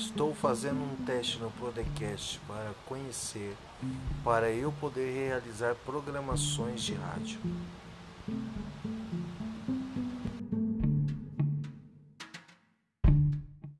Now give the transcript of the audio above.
Estou fazendo um teste no podcast para conhecer, para eu poder realizar programações de rádio.